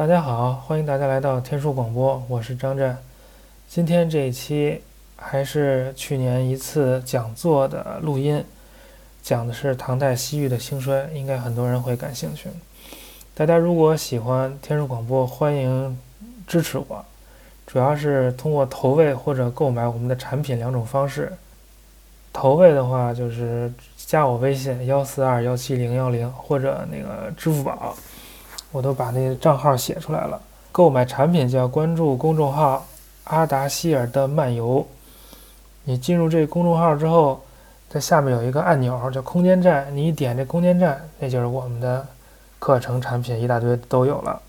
大家好，欢迎大家来到天书广播，我是张震。今天这一期还是去年一次讲座的录音，讲的是唐代西域的兴衰，应该很多人会感兴趣。大家如果喜欢天书广播，欢迎支持我，主要是通过投喂或者购买我们的产品两种方式。投喂的话就是加我微信幺四二幺七零幺零或者那个支付宝。我都把那账号写出来了。购买产品就要关注公众号“阿达希尔的漫游”。你进入这个公众号之后，在下面有一个按钮叫“空间站”，你一点这空间站，那就是我们的课程产品，一大堆都有了。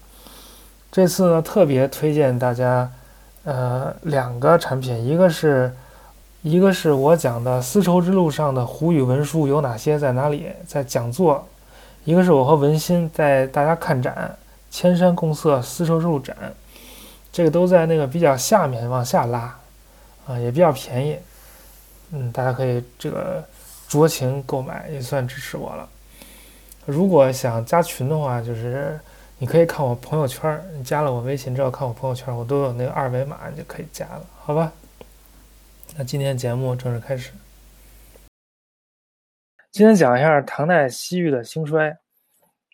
这次呢，特别推荐大家，呃，两个产品，一个是，一个是我讲的丝绸之路上的胡语文书有哪些，在哪里，在讲座。一个是我和文心在大家看展，千山共色丝绸之路展，这个都在那个比较下面往下拉，啊，也比较便宜，嗯，大家可以这个酌情购买，也算支持我了。如果想加群的话，就是你可以看我朋友圈，你加了我微信之后看我朋友圈，我都有那个二维码，你就可以加了，好吧？那今天节目正式开始。今天讲一下唐代西域的兴衰，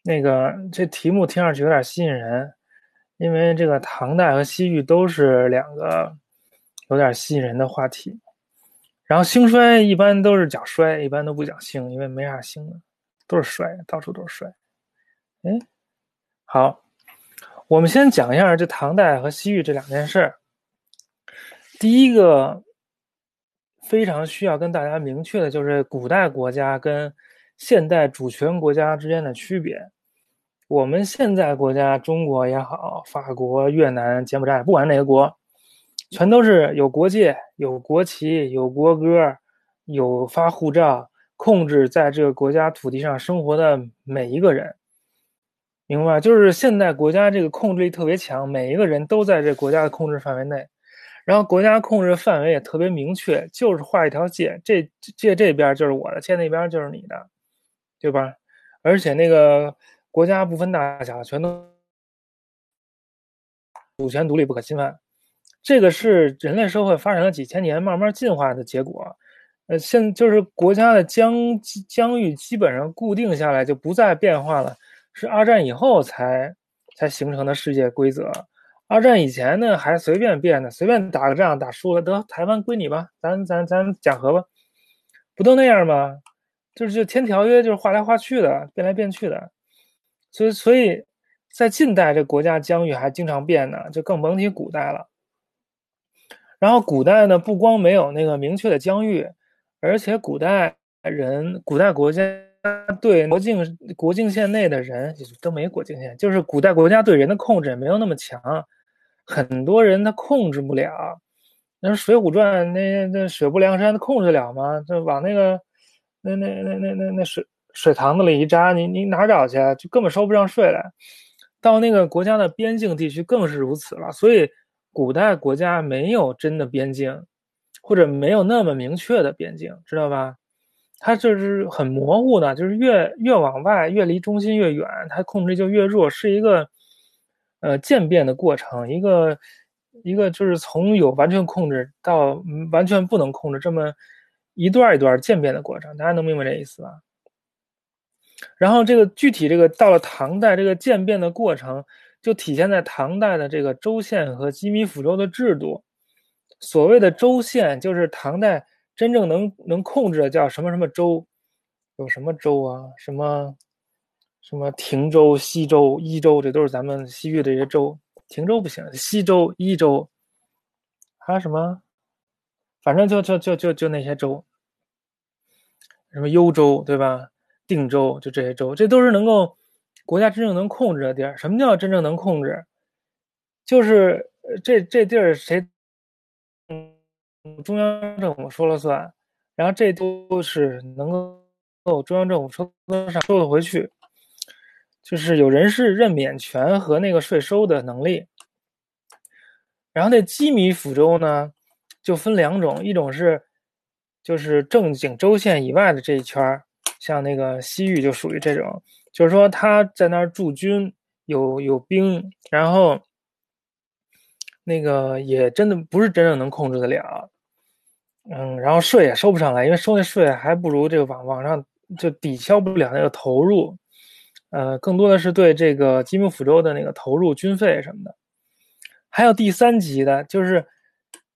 那个这题目听上去有点吸引人，因为这个唐代和西域都是两个有点吸引人的话题。然后兴衰一般都是讲衰，一般都不讲兴，因为没啥兴的，都是衰，到处都是衰。哎，好，我们先讲一下这唐代和西域这两件事。第一个。非常需要跟大家明确的就是古代国家跟现代主权国家之间的区别。我们现在国家，中国也好，法国、越南、柬埔寨，不管哪个国，全都是有国界、有国旗、有国歌、有发护照，控制在这个国家土地上生活的每一个人。明白？就是现代国家这个控制力特别强，每一个人都在这国家的控制范围内。然后国家控制范围也特别明确，就是画一条界，这界这边就是我的，界那边就是你的，对吧？而且那个国家不分大小，全都主权独立不可侵犯。这个是人类社会发展了几千年慢慢进化的结果。呃，现就是国家的疆疆域基本上固定下来，就不再变化了，是二战以后才才形成的世界规则。二战以前呢，还随便变的，随便打个仗，打输了得台湾归你吧，咱咱咱讲和吧，不都那样吗？就是就签条约，就是画来画去的，变来变去的。所以所以在近代这国家疆域还经常变呢，就更甭提古代了。然后古代呢，不光没有那个明确的疆域，而且古代人、古代国家对国境国境线内的人都没国境线，就是古代国家对人的控制也没有那么强。很多人他控制不了，那《水浒传》那那水泊梁山，他控制了吗？就往那个那那那那那那水水塘子里一扎，你你哪找去？就根本收不上税来。到那个国家的边境地区更是如此了。所以古代国家没有真的边境，或者没有那么明确的边境，知道吧？它就是很模糊的，就是越越往外，越离中心越远，它控制就越弱，是一个。呃，渐变的过程，一个一个就是从有完全控制到完全不能控制，这么一段一段渐变的过程，大家能明白这意思吧？然后这个具体这个到了唐代，这个渐变的过程就体现在唐代的这个州县和羁縻府州的制度。所谓的州县，就是唐代真正能能控制的叫什么什么州，有什么州啊？什么？什么亭州、西州、伊州，这都是咱们西域的这些州。亭州不行，西州、伊州，还有什么？反正就就就就就那些州，什么幽州对吧？定州就这些州，这都是能够国家真正能控制的地儿。什么叫真正能控制？就是这这地儿谁中央政府说了算，然后这都是能够中央政府说得上说得回去。就是有人事任免权和那个税收的能力，然后那羁縻府州呢，就分两种，一种是就是正经州县以外的这一圈儿，像那个西域就属于这种，就是说他在那儿驻军，有有兵，然后那个也真的不是真正能控制得了，嗯，然后税也收不上来，因为收那税还不如这个网网上就抵消不了那个投入，呃，更多的是对这个基米府州的那个投入军费什么的，还有第三级的，就是。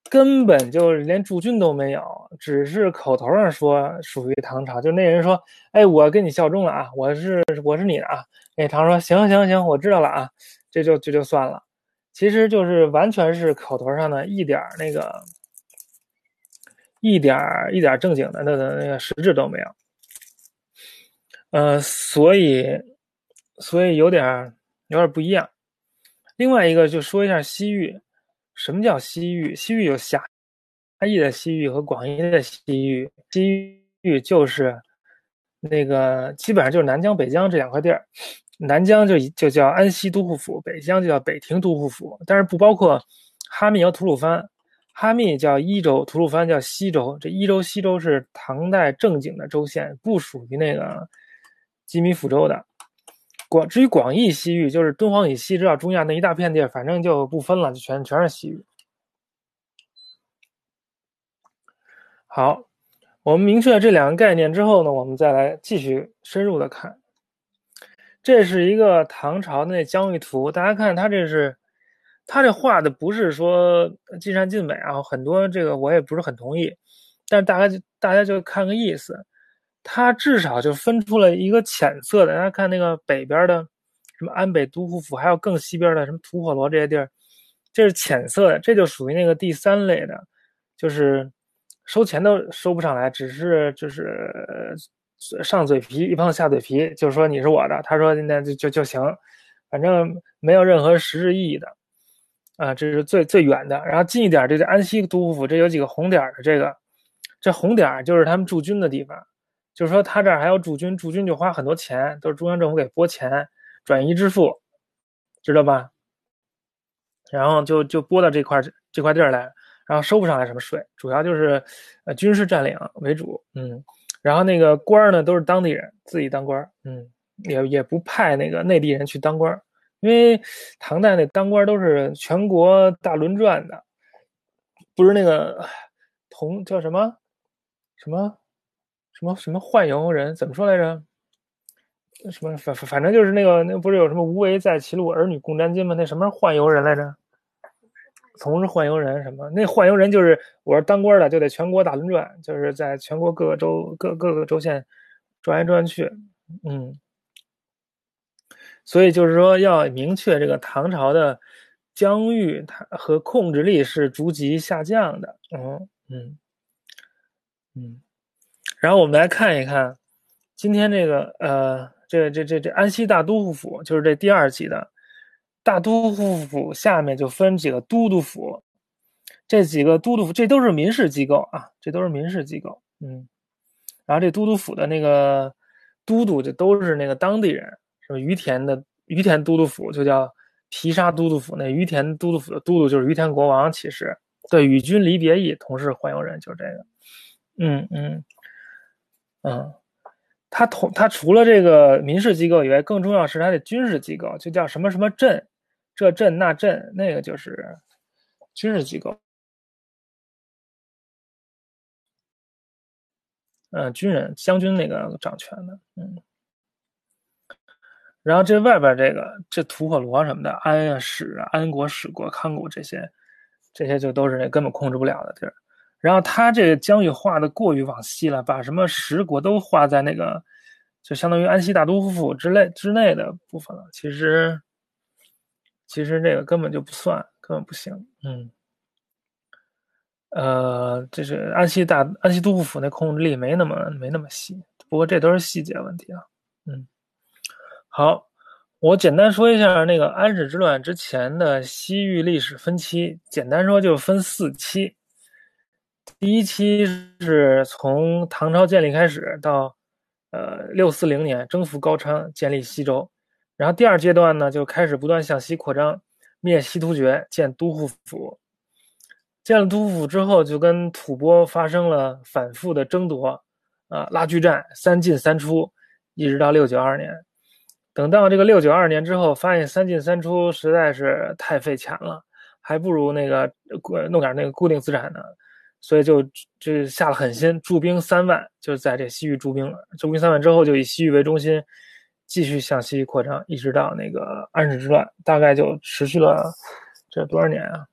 根本就连驻军都没有，只是口头上说属于唐朝。就那人说：“哎，我跟你效忠了啊，我是我是你的啊。”那唐说：“行行行，我知道了啊。”这就这就算了，其实就是完全是口头上的一点那个一点一点正经的那个那个实质都没有。呃，所以所以有点有点不一样。另外一个就说一下西域。什么叫西域？西域有狭义的西域和广义的西域。西域就是那个基本上就是南疆、北疆这两块地儿。南疆就就叫安西都护府，北疆就叫北庭都护府，但是不包括哈密和吐鲁番。哈密叫伊州，吐鲁番叫西州。这伊州、西州是唐代正经的州县，不属于那个吉米府州的。广至于广义西域，就是敦煌以西，直到中亚那一大片地，反正就不分了，就全全是西域。好，我们明确了这两个概念之后呢，我们再来继续深入的看。这是一个唐朝那疆域图，大家看，它这是，它这画的不是说尽善尽美啊，很多这个我也不是很同意，但大家就大家就看个意思。它至少就分出了一个浅色的，大家看那个北边的什么安北都护府，还有更西边的什么吐火罗这些地儿，这是浅色的，这就属于那个第三类的，就是收钱都收不上来，只是就是上嘴皮一碰下嘴皮，就说你是我的，他说那就就就行，反正没有任何实质意义的，啊，这是最最远的，然后近一点，这个安西都护府，这有几个红点的，这个这红点就是他们驻军的地方。就是说，他这儿还有驻军，驻军就花很多钱，都是中央政府给拨钱，转移支付，知道吧？然后就就拨到这块这块地儿来，然后收不上来什么税，主要就是呃军事占领为主，嗯，然后那个官儿呢都是当地人自己当官，嗯，也也不派那个内地人去当官，因为唐代那当官都是全国大轮转的，不是那个同叫什么什么。什么什么宦游人怎么说来着？什么反反正就是那个那不是有什么无为在歧路，儿女共沾巾吗？那什么宦游人来着？从事宦游人什么？那宦游人就是我是当官的，就得全国打轮转，就是在全国各个州各各个州县转来转去。嗯，所以就是说要明确这个唐朝的疆域它和控制力是逐级下降的。嗯嗯嗯。然后我们来看一看，今天这个呃，这这这这安西大都护府就是这第二级的大都护府下面就分几个都督府，这几个都督府这都是民事机构啊，这都是民事机构，嗯，然后这都督府的那个都督就都是那个当地人，什么于田的于田都督府就叫毗沙都督府，那于田都督府的都督就是于田国王，其实对与君离别意，同是宦游人，就是这个，嗯嗯。嗯，他同他除了这个民事机构以外，更重要是他的军事机构，就叫什么什么镇，这镇那镇，那个就是军事机构。嗯，军人将军那个掌权的，嗯。然后这外边这个这吐火罗什么的，安啊史啊安国史国康国这些，这些就都是那根本控制不了的地儿。然后他这个疆域划的过于往西了，把什么十国都划在那个，就相当于安西大都护府之类之内的部分了。其实，其实这个根本就不算，根本不行。嗯，呃，这是安西大安西都护府那控制力没那么没那么细，不过这都是细节问题啊。嗯，好，我简单说一下那个安史之乱之前的西域历史分期，简单说就分四期。第一期是从唐朝建立开始，到呃六四零年征服高昌，建立西周。然后第二阶段呢，就开始不断向西扩张，灭西突厥，建都护府。建了都护府之后，就跟吐蕃发生了反复的争夺，啊拉锯战，三进三出，一直到六九二年。等到这个六九二年之后，发现三进三出实在是太费钱了，还不如那个弄点那个固定资产呢，所以就就下了狠心，驻兵三万，就在这西域驻兵了。驻兵三万之后，就以西域为中心，继续向西扩张，一直到那个安史之乱，大概就持续了这多少年啊？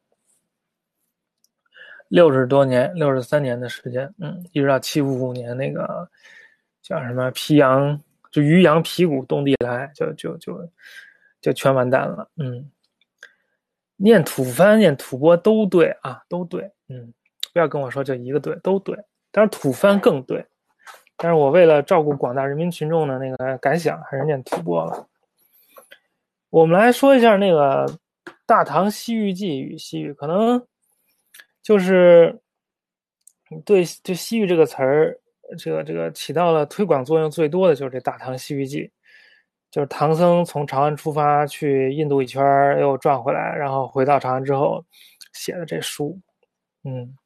六十多年，六十三年的时间，嗯，一直到七五五年那个叫什么皮阳。就渔阳皮鼓动地来，就就就就全完蛋了。嗯，念吐蕃、念吐蕃都对啊，都对。嗯，不要跟我说就一个对，都对。但是吐蕃更对。但是我为了照顾广大人民群众的那个感想，还是念吐蕃了。我们来说一下那个《大唐西域记》与西域，可能就是对对西域这个词儿。这个这个起到了推广作用最多的就是这《大唐西域记》，就是唐僧从长安出发去印度一圈又转回来，然后回到长安之后写的这书。嗯，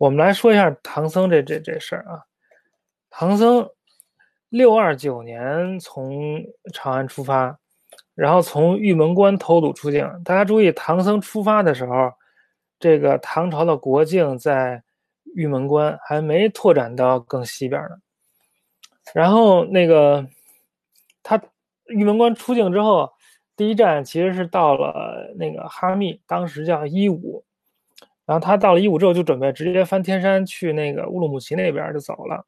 我们来说一下唐僧这这这事儿啊。唐僧六二九年从长安出发，然后从玉门关偷渡出境。大家注意，唐僧出发的时候，这个唐朝的国境在。玉门关还没拓展到更西边呢，然后那个他玉门关出境之后，第一站其实是到了那个哈密，当时叫伊吾，然后他到了伊吾之后，就准备直接翻天山去那个乌鲁木齐那边就走了，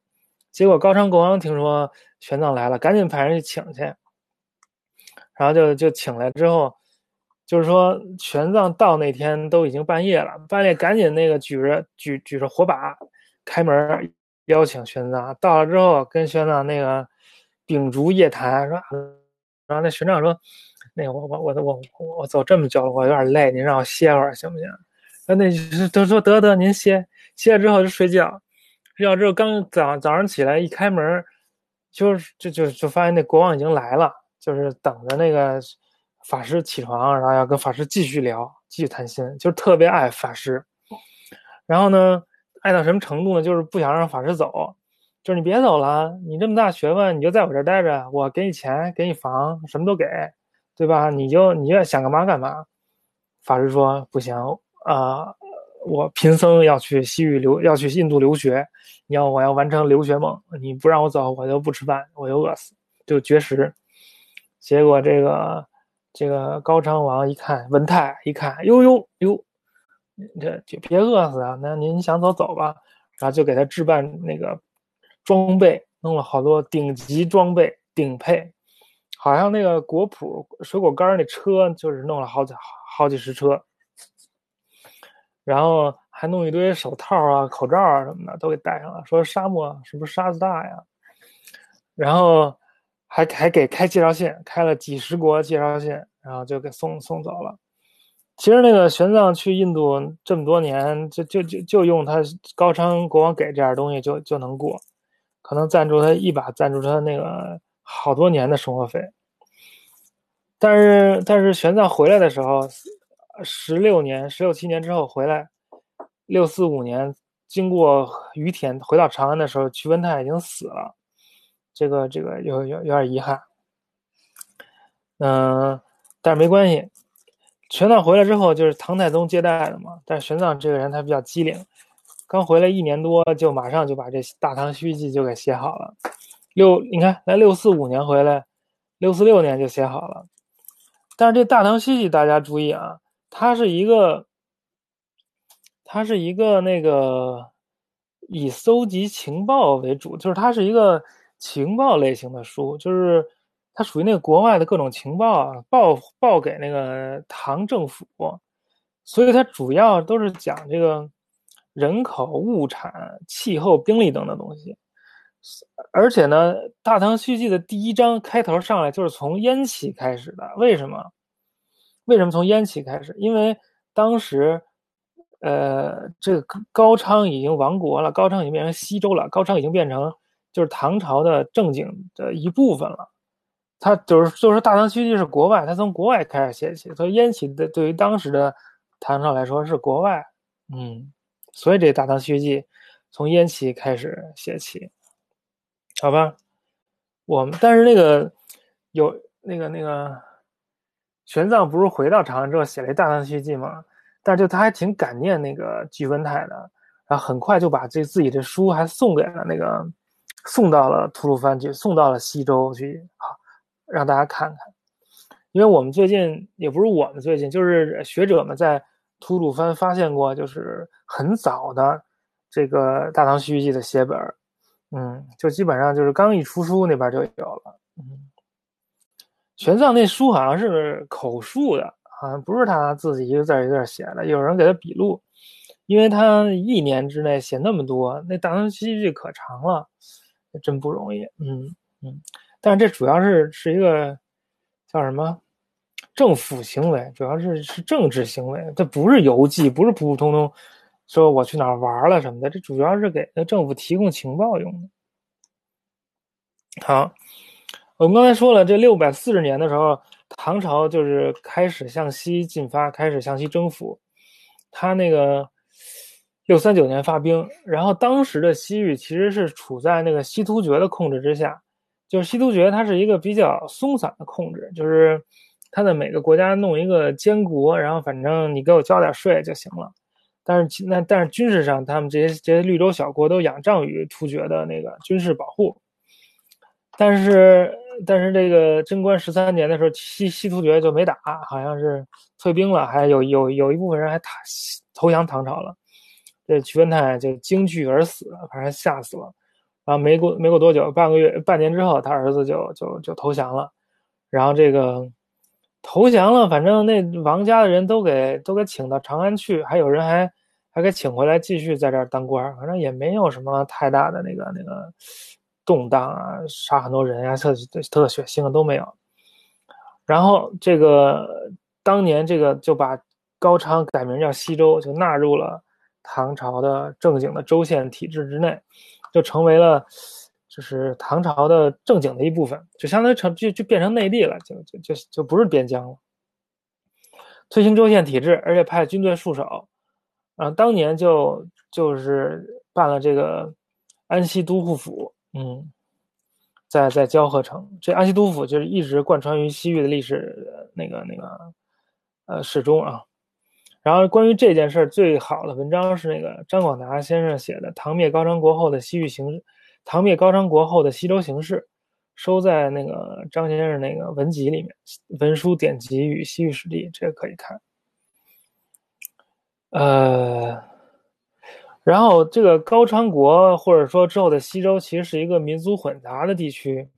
结果高昌国王听说玄奘来了，赶紧派人去请去，然后就就请来之后。就是说，玄奘到那天都已经半夜了，半夜赶紧那个举着举举着火把开门邀请玄奘。到了之后，跟玄奘那个秉烛夜谈，说，然后那玄奘说，那个我我我我我走这么久了，我有点累，您让我歇会儿行不行？那那都说得得，您歇歇了之后就睡觉，睡觉之后刚早早上起来一开门，就是就就就发现那国王已经来了，就是等着那个。法师起床，然后要跟法师继续聊，继续谈心，就特别爱法师。然后呢，爱到什么程度呢？就是不想让法师走，就是你别走了，你这么大学问，你就在我这儿待着，我给你钱，给你房，什么都给，对吧？你就你要想干嘛干嘛。法师说不行啊，我贫僧要去西域留，要去印度留学，你要我要完成留学梦，你不让我走，我就不吃饭，我就饿死，就绝食。结果这个。这个高昌王一看，文泰一看，呦呦呦，这就别饿死啊！那您想走走吧，然后就给他置办那个装备，弄了好多顶级装备顶配，好像那个果脯水果干那车就是弄了好几好几十车，然后还弄一堆手套啊、口罩啊什么的都给戴上了，说沙漠是不是沙子大呀？然后。还还给开介绍信，开了几十国介绍信，然后就给送送走了。其实那个玄奘去印度这么多年，就就就就用他高昌国王给这点东西就就能过，可能赞助他一把，赞助他那个好多年的生活费。但是但是玄奘回来的时候，十六年十六七年之后回来，六四五年经过于田回到长安的时候，屈文泰已经死了。这个这个有有有点遗憾，嗯，但是没关系。玄奘回来之后就是唐太宗接待的嘛。但是玄奘这个人他比较机灵，刚回来一年多就马上就把这《大唐西域记》就给写好了。六，你看，来六四五年回来，六四六年就写好了。但是这《大唐西域记》大家注意啊，它是一个，它是一个那个以搜集情报为主，就是它是一个。情报类型的书，就是它属于那个国外的各种情报啊，报报给那个唐政府，所以它主要都是讲这个人口、物产、气候、兵力等等东西。而且呢，《大唐续记》的第一章开头上来就是从燕起开始的。为什么？为什么从燕齐开始？因为当时，呃，这个高昌已经亡国了，高昌已经变成西周了，高昌已经变成。就是唐朝的正经的一部分了，他就是就是《大唐西域》是国外，他从国外开始写起，所以燕齐的对于当时的唐朝来说是国外，嗯，所以这《大唐西域记》从燕齐开始写起，好吧？我们但是那个有那个那个玄奘不是回到长安之后写了一《大唐西域记》吗？但是就他还挺感念那个居文泰的，然后很快就把这自己的书还送给了那个，送到了吐鲁番去，送到了西周去，好让大家看看。因为我们最近也不是我们最近，就是学者们在吐鲁番发现过，就是很早的这个《大唐西域记》的写本，嗯，就基本上就是刚一出书那边就有了。嗯，玄奘那书好像是口述的，好像不是他自己一个字一个字写的，有人给他笔录，因为他一年之内写那么多，那《大唐西域》可长了，真不容易。嗯嗯，但是这主要是是一个叫什么？政府行为主要是是政治行为，这不是游记，不是普普通通说我去哪玩了什么的，这主要是给政府提供情报用的。好，我们刚才说了，这六百四十年的时候，唐朝就是开始向西进发，开始向西征服。他那个六三九年发兵，然后当时的西域其实是处在那个西突厥的控制之下，就是西突厥它是一个比较松散的控制，就是。他在每个国家弄一个监国，然后反正你给我交点税就行了。但是那但是军事上，他们这些这些绿洲小国都仰仗于突厥的那个军事保护。但是但是这个贞观十三年的时候，西西突厥就没打，好像是退兵了，还有有有一部分人还投投降唐朝了。这屈文泰就惊惧而死，反正吓死了。然后没过没过多久，半个月半年之后，他儿子就就就投降了。然后这个。投降了，反正那王家的人都给都给请到长安去，还有人还还给请回来继续在这儿当官，反正也没有什么太大的那个那个动荡啊，杀很多人呀，特特血腥的都没有。然后这个当年这个就把高昌改名叫西周，就纳入了唐朝的正经的州县体制之内，就成为了。就是唐朝的正经的一部分，就相当于成就就变成内地了，就就就就不是边疆了。推行州县体制，而且派军队戍守，啊，当年就就是办了这个安西都护府，嗯，在在交河城，这安西都府就是一直贯穿于西域的历史那个那个呃始终啊。然后关于这件事最好的文章是那个张广达先生写的《唐灭高昌国后的西域形势》。唐灭高昌国后的西周形势，收在那个张先生那个文集里面，《文书典籍与西域史地》，这个可以看。呃，然后这个高昌国或者说之后的西周，其实是一个民族混杂的地区。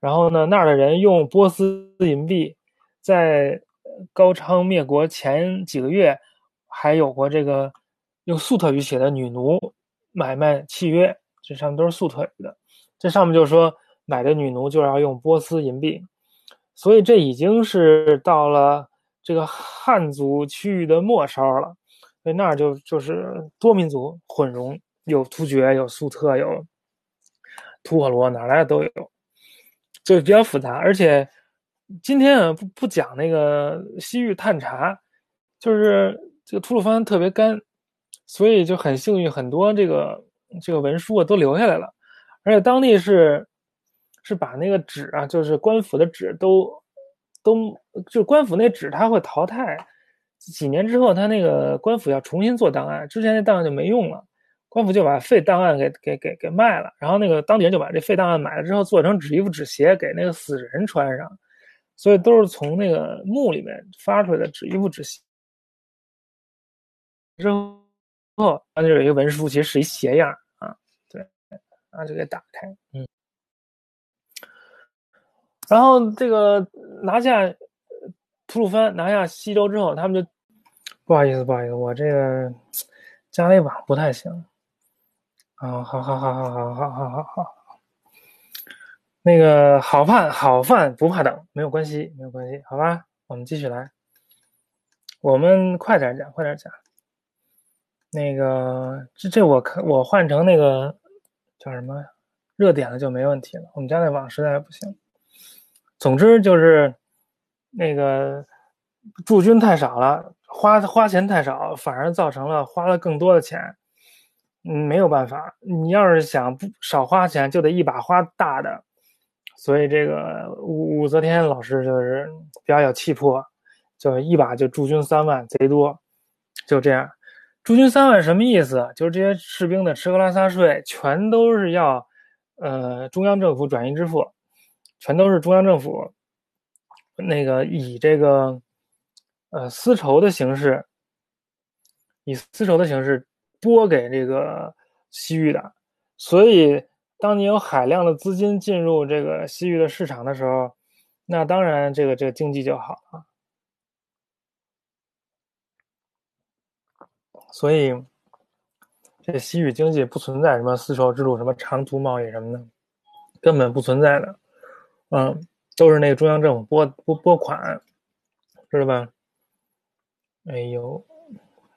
然后呢，那儿的人用波斯银币，在高昌灭国前几个月，还有过这个用粟特语写的女奴买卖契约。这上面都是粟特语的，这上面就是说买的女奴就要用波斯银币，所以这已经是到了这个汉族区域的末梢了，所以那儿就就是多民族混融，有突厥，有粟特，有吐火罗，哪来的都有，就比较复杂。而且今天啊不不讲那个西域探查，就是这个吐鲁番特别干，所以就很幸运，很多这个。这个文书啊都留下来了，而且当地是是把那个纸啊，就是官府的纸都都就官府那纸它会淘汰，几年之后他那个官府要重新做档案，之前那档案就没用了，官府就把废档案给给给给卖了，然后那个当地人就把这废档案买了之后做成纸衣服、纸鞋给那个死人穿上，所以都是从那个墓里面发出来的纸衣服、纸鞋。之后，那就有一个文书，其实是一鞋样。然后就给打开，嗯，然后这个拿下吐鲁番，拿下西周之后，他们就不好意思，不好意思，我这个家里网不太行啊，好好好好好好好好好，那个好饭好饭不怕等，没有关系，没有关系，好吧，我们继续来，我们快点讲，快点讲，那个这这我可我换成那个。叫什么？热点了就没问题了。我们家那网实在不行。总之就是那个驻军太少了，花花钱太少，反而造成了花了更多的钱。嗯，没有办法。你要是想不少花钱，就得一把花大的。所以这个武武则天老师就是比较有气魄，就一把就驻军三万，贼多，就这样。驻军三万什么意思？就是这些士兵的吃喝拉撒睡全都是要，呃，中央政府转移支付，全都是中央政府那个以这个，呃，丝绸的形式，以丝绸的形式拨给这个西域的。所以，当你有海量的资金进入这个西域的市场的时候，那当然这个这个经济就好了。所以，这西域经济不存在什么丝绸之路、什么长途贸易什么的，根本不存在的。嗯，都是那个中央政府拨拨拨款，知道吧？哎呦，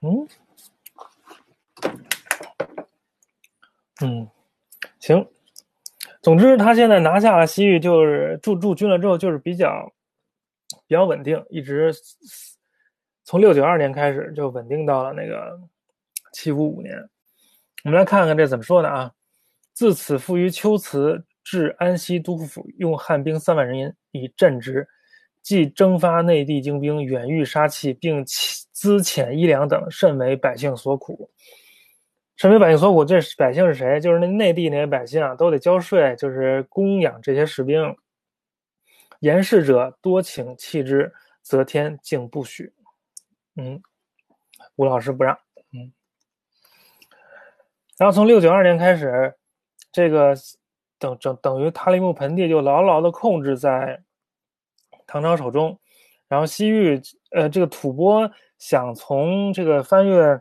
嗯，嗯，行。总之，他现在拿下了西域，就是驻驻军了之后，就是比较比较稳定，一直。从六九二年开始就稳定到了那个七五五年，我们来看看这怎么说的啊？自此赋于秋辞至安西都护府，用汉兵三万人以镇之，既征发内地精兵，远遇杀气，并资遣衣粮等，甚为百姓所苦。甚为百姓所苦，这百姓是谁？就是那内地那些百姓啊，都得交税，就是供养这些士兵。言事者多请弃之，则天竟不许。嗯，吴老师不让。嗯，然后从六九二年开始，这个等等等于塔里木盆地就牢牢的控制在唐朝手中。然后西域，呃，这个吐蕃想从这个翻越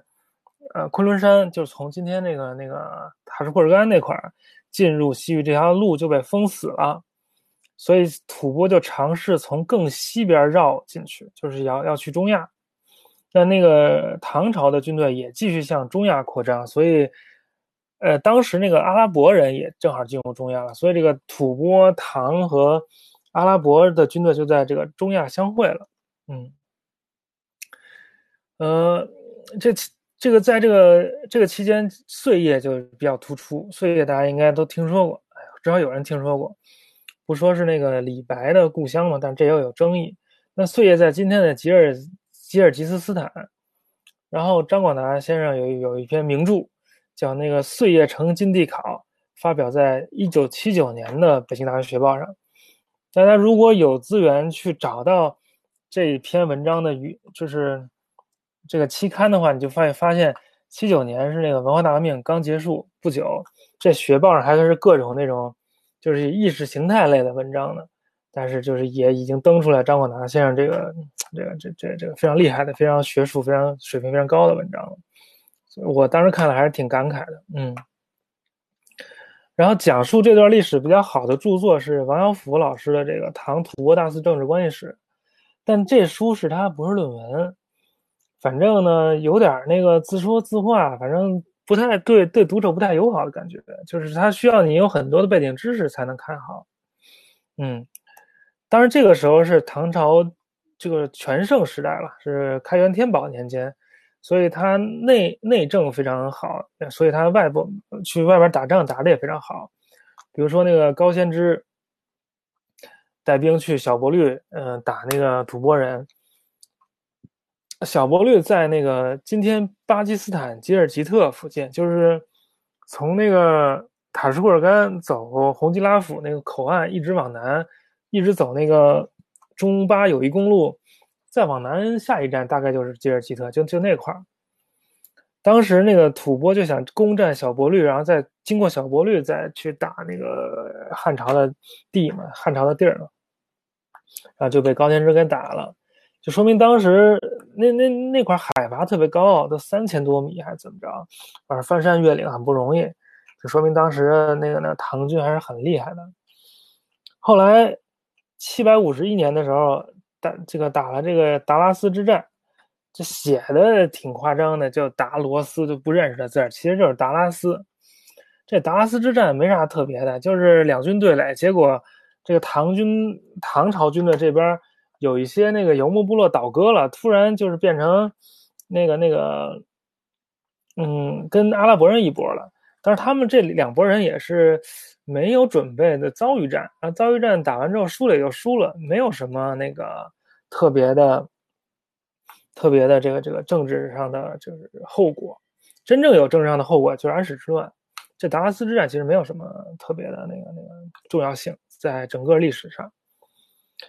呃昆仑山，就是从今天那个那个塔什库尔干那块儿进入西域这条路就被封死了。所以吐蕃就尝试从更西边绕进去，就是要要去中亚。那那个唐朝的军队也继续向中亚扩张，所以，呃，当时那个阿拉伯人也正好进入中亚了，所以这个吐蕃、唐和阿拉伯的军队就在这个中亚相会了。嗯，呃，这这个在这个这个期间，碎叶就比较突出。碎叶大家应该都听说过，哎至少有人听说过。不说是那个李白的故乡嘛，但这也有争议。那碎叶在今天的吉尔。吉尔吉斯斯坦，然后张广达先生有有一篇名著，叫那个《岁月成金地考》，发表在一九七九年的北京大学学报上。大家如果有资源去找到这篇文章的语，就是这个期刊的话，你就发现发现七九年是那个文化大革命刚结束不久，这学报上还是各种那种就是意识形态类的文章呢。但是就是也已经登出来张广达先生这个这个这这这个非常厉害的、非常学术、非常水平非常高的文章了，我当时看了还是挺感慨的，嗯。然后讲述这段历史比较好的著作是王小甫老师的这个《唐吐蕃大肆政治关系史》，但这书是他博士论文，反正呢有点那个自说自话，反正不太对对读者不太友好的感觉，就是他需要你有很多的背景知识才能看好，嗯。当然，这个时候是唐朝这个全盛时代了，是开元天宝年间，所以他内内政非常好，所以他外部去外边打仗打的也非常好。比如说那个高仙芝带兵去小波律，嗯，打那个吐蕃人。小波律在那个今天巴基斯坦吉尔吉特附近，就是从那个塔什库尔干走洪吉拉府那个口岸一直往南。一直走那个中巴友谊公路，再往南下一站大概就是吉尔吉特，就就那块儿。当时那个吐蕃就想攻占小勃律，然后再经过小勃律再去打那个汉朝的地嘛，汉朝的地儿嘛，然后就被高仙芝给打了。就说明当时那那那块海拔特别高，都三千多米还是怎么着，反正翻山越岭很不容易。就说明当时那个那唐军还是很厉害的。后来。七百五十一年的时候，打这个打了这个达拉斯之战，这写的挺夸张的，叫达罗斯，就不认识的字儿，其实就是达拉斯。这达拉斯之战没啥特别的，就是两军对垒，结果这个唐军唐朝军队这边有一些那个游牧部落倒戈了，突然就是变成那个那个，嗯，跟阿拉伯人一波了。但是他们这两拨人也是。没有准备的遭遇战啊，遭遇战打完之后输了也就输了，没有什么那个特别的、特别的这个这个政治上的就是后果。真正有政治上的后果就是安史之乱。这达拉斯之战其实没有什么特别的那个那个重要性，在整个历史上。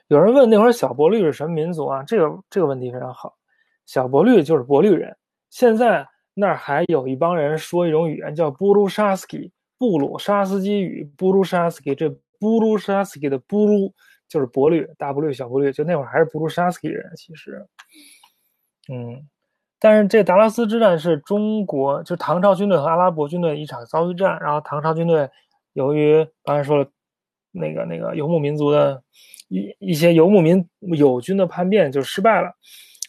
有人问那会儿小波律是什么民族啊？这个这个问题非常好。小波律就是波律人。现在那儿还有一帮人说一种语言叫布鲁沙斯基。布鲁沙斯基语，布鲁沙斯基，这布鲁沙斯基的布鲁就是伯律，大伯律、小伯律，就那会儿还是布鲁沙斯基人。其实，嗯，但是这达拉斯之战是中国，就唐朝军队和阿拉伯军队一场遭遇战。然后唐朝军队由于刚才说了，那个那个游牧民族的一一些游牧民友军的叛变就失败了，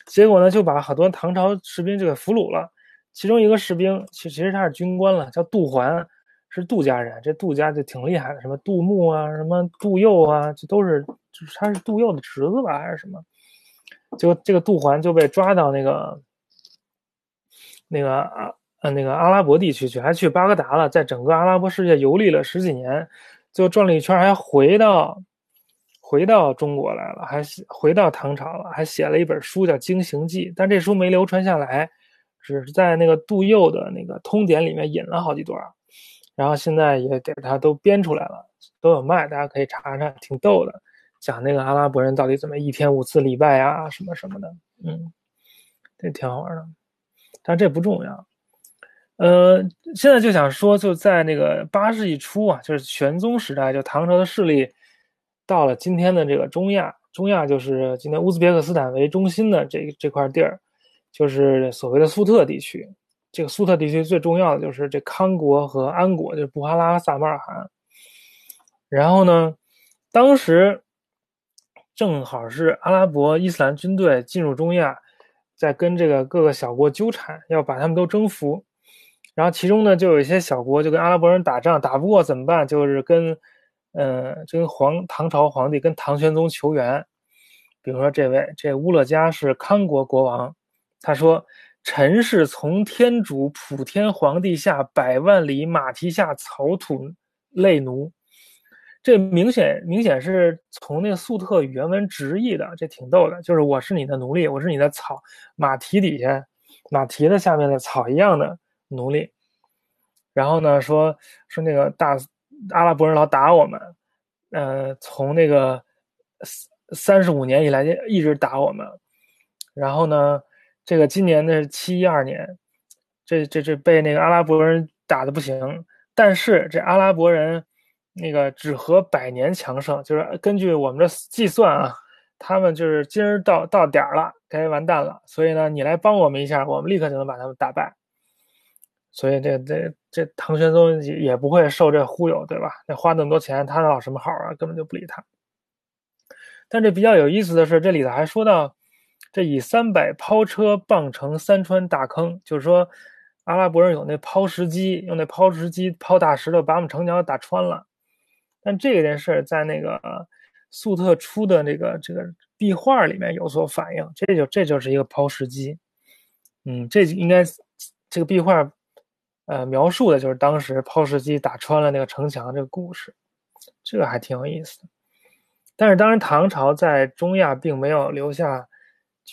结果呢就把很多唐朝士兵就给俘虏了。其中一个士兵，其其实他是军官了，叫杜环。是杜家人，这杜家就挺厉害的，什么杜牧啊，什么杜佑啊，这都是，就是他是杜佑的侄子吧，还是什么？就这个杜环就被抓到那个那个啊呃那个阿拉伯地区去，还去巴格达了，在整个阿拉伯世界游历了十几年，最后转了一圈，还回到回到中国来了，还回到唐朝了，还写了一本书叫《经行记》，但这书没流传下来，只是在那个杜佑的那个通典里面引了好几段。然后现在也给他都编出来了，都有卖，大家可以查查，挺逗的，讲那个阿拉伯人到底怎么一天五次礼拜呀，什么什么的，嗯，这挺好玩的，但这不重要。呃，现在就想说，就在那个八世纪初啊，就是玄宗时代，就唐朝的势力到了今天的这个中亚，中亚就是今天乌兹别克斯坦为中心的这这块地儿，就是所谓的粟特地区。这个苏特地区最重要的就是这康国和安国，就是布哈拉和、萨马尔罕。然后呢，当时正好是阿拉伯伊斯兰军队进入中亚，在跟这个各个小国纠缠，要把他们都征服。然后其中呢，就有一些小国就跟阿拉伯人打仗，打不过怎么办？就是跟，呃，跟皇唐朝皇帝跟唐玄宗求援。比如说这位，这乌勒加是康国国王，他说。臣是从天主普天皇帝下百万里马蹄下草土类奴，这明显明显是从那个粟特原文直译的，这挺逗的。就是我是你的奴隶，我是你的草马蹄底下马蹄的下面的草一样的奴隶。然后呢，说说那个大阿拉伯人老打我们，呃，从那个三三十五年以来一直打我们。然后呢？这个今年的七一二年，这这这被那个阿拉伯人打的不行，但是这阿拉伯人那个只和百年强盛，就是根据我们的计算啊，他们就是今儿到到点儿了，该完蛋了，所以呢，你来帮我们一下，我们立刻就能把他们打败。所以这这这唐玄宗也也不会受这忽悠，对吧？那花那么多钱，他闹什么好啊？根本就不理他。但这比较有意思的是，这里头还说到。这以三百抛车傍成三川大坑，就是说，阿拉伯人有那抛石机，用那抛石机抛大石头，把我们城墙打穿了。但这件事在那个粟特出的这个这个壁画里面有所反映，这就这就是一个抛石机。嗯，这应该这个壁画，呃，描述的就是当时抛石机打穿了那个城墙这个故事，这个还挺有意思的。但是当然，唐朝在中亚并没有留下。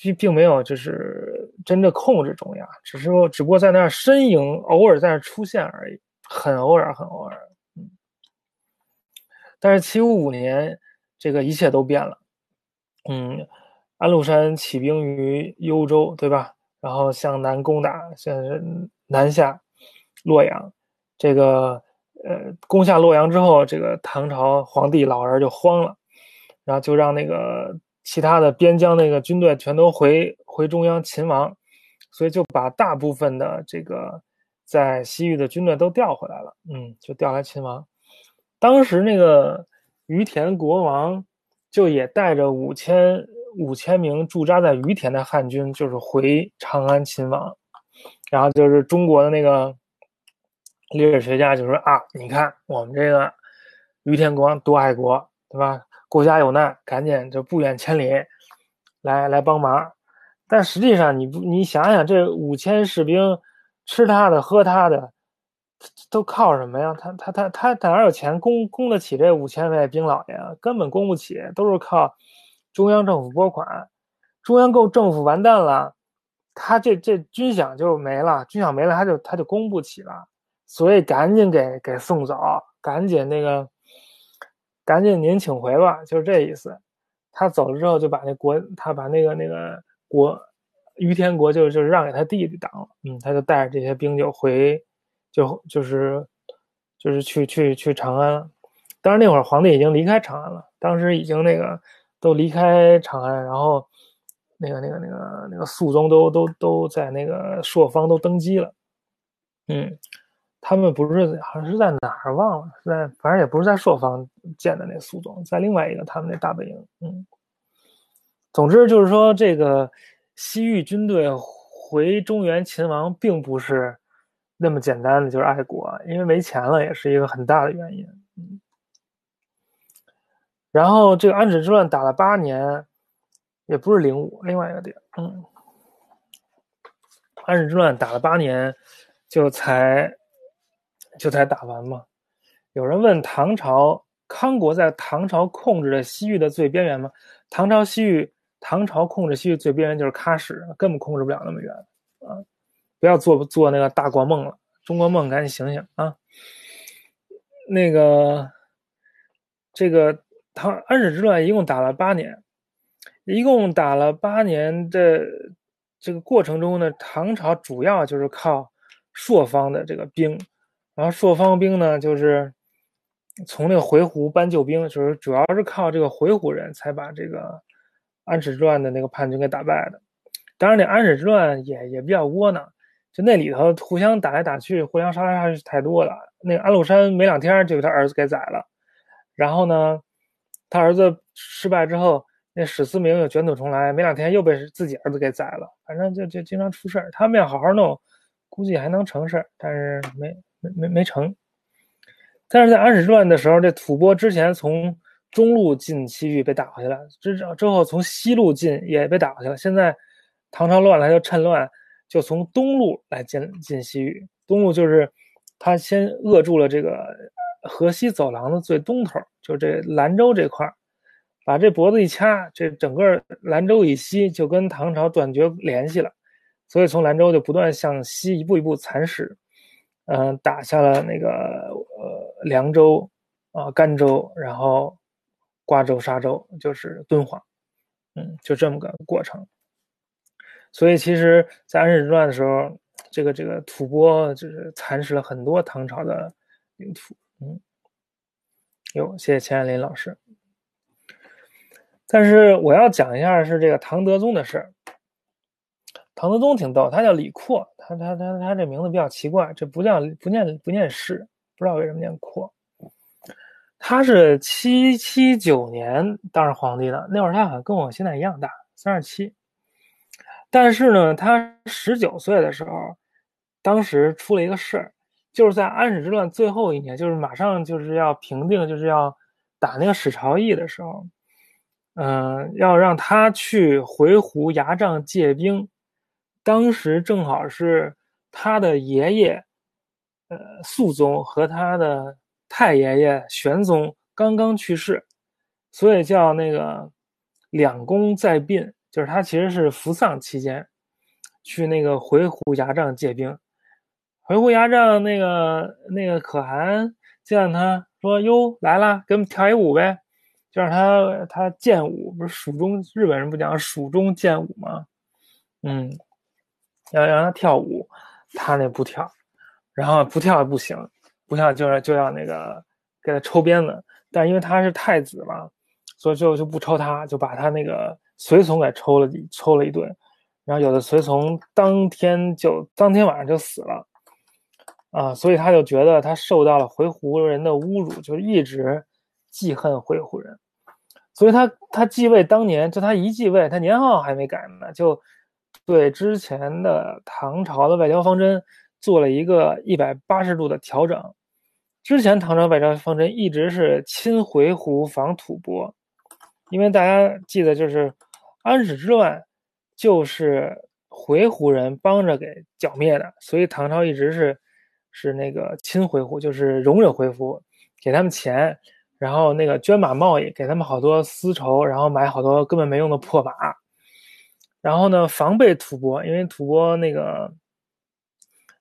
并并没有就是真的控制中亚，只是说只不过在那儿身影偶尔在那出现而已，很偶尔，很偶尔。但是七五五年，这个一切都变了。嗯，安禄山起兵于幽州，对吧？然后向南攻打，向南下洛阳。这个呃，攻下洛阳之后，这个唐朝皇帝老儿就慌了，然后就让那个。其他的边疆那个军队全都回回中央勤王，所以就把大部分的这个在西域的军队都调回来了。嗯，就调来勤王。当时那个于田国王就也带着五千五千名驻扎在于田的汉军，就是回长安勤王。然后就是中国的那个历史学家就说啊，你看我们这个于田国王多爱国，对吧？国家有难，赶紧就不远千里来来帮忙。但实际上，你不你想想，这五千士兵吃他的喝他的，都靠什么呀？他他他他他哪有钱供供得起这五千位兵老爷啊？根本供不起，都是靠中央政府拨款。中央够政府完蛋了，他这这军饷就没了，军饷没了，他就他就供不起了，所以赶紧给给送走，赶紧那个，赶紧您请回吧，就是这意思。他走了之后，就把那国，他把那个那个国，于天国就就让给他弟弟当了，嗯，他就带着这些兵就回，就就是就是去去去长安了。当然那会儿皇帝已经离开长安了，当时已经那个都离开长安，然后。那个、那个、那个、那个肃宗都都都在那个朔方都登基了，嗯，他们不是好像是在哪儿忘了，在反正也不是在朔方建的那苏总，在另外一个他们那大本营，嗯，总之就是说这个西域军队回中原秦王并不是那么简单的，就是爱国，因为没钱了也是一个很大的原因，嗯，然后这个安史之乱打了八年。也不是零五，另外一个地，嗯，安史之乱打了八年，就才就才打完嘛。有人问唐朝康国在唐朝控制的西域的最边缘吗？唐朝西域，唐朝控制西域最边缘就是喀什，根本控制不了那么远啊！不要做做那个大国梦了，中国梦赶紧醒醒啊！那个这个唐安史之乱一共打了八年。一共打了八年的这个过程中呢，唐朝主要就是靠朔方的这个兵，然后朔方兵呢，就是从那个回鹘搬救兵，就是主要是靠这个回鹘人才把这个安史之乱的那个叛军给打败的。当然，那安史之乱也也比较窝囊，就那里头互相打来打去，互相杀来杀去太多了。那个安禄山没两天就给他儿子给宰了，然后呢，他儿子失败之后。那史思明又卷土重来，没两天又被自己儿子给宰了。反正就就经常出事儿。他们要好好弄，估计还能成事儿，但是没没没成。但是在安史之乱的时候，这吐蕃之前从中路进西域被打回去了，之之后从西路进也被打回去了。现在唐朝乱了，他就趁乱就从东路来进进西域。东路就是他先扼住了这个河西走廊的最东头，就这兰州这块儿。把这脖子一掐，这整个兰州以西就跟唐朝断绝联系了，所以从兰州就不断向西一步一步蚕食，嗯，打下了那个呃凉州啊甘州，然后瓜州、沙州，就是敦煌，嗯，就这么个过程。所以其实，在安史之乱的时候，这个这个吐蕃就是蚕食了很多唐朝的领土，嗯，有谢谢钱爱林老师。但是我要讲一下是这个唐德宗的事儿。唐德宗挺逗，他叫李阔，他他他他这名字比较奇怪，这不叫不念不念氏，不知道为什么念阔。他是七七九年当上皇帝的，那会儿他好像跟我现在一样大，三十七。但是呢，他十九岁的时候，当时出了一个事儿，就是在安史之乱最后一年，就是马上就是要平定，就是要打那个史朝义的时候。嗯，要让他去回鹘牙帐借兵，当时正好是他的爷爷，呃，肃宗和他的太爷爷玄宗刚刚去世，所以叫那个两公在殡，就是他其实是服丧期间，去那个回鹘牙帐借兵。回鹘牙帐那个那个可汗见他说：“哟，来了，给我们跳一舞呗。”就让他他剑舞不是蜀中日本人不讲蜀中剑舞吗？嗯，要让他跳舞，他那不跳，然后不跳不行，不跳就是就要那个给他抽鞭子。但因为他是太子嘛，所以最后就不抽他，就把他那个随从给抽了抽了一顿。然后有的随从当天就当天晚上就死了啊，所以他就觉得他受到了回鹘人的侮辱，就一直。记恨回鹘人，所以他他继位当年，就他一继位，他年号还没改呢，就对之前的唐朝的外交方针做了一个一百八十度的调整。之前唐朝外交方针一直是亲回鹘，防吐蕃，因为大家记得就是安史之乱就是回鹘人帮着给剿灭的，所以唐朝一直是是那个亲回鹘，就是容忍回鹘，给他们钱，然后那个捐马贸易，给他们好多丝绸，然后买好多根本没用的破马，然后呢防备吐蕃，因为吐蕃那个，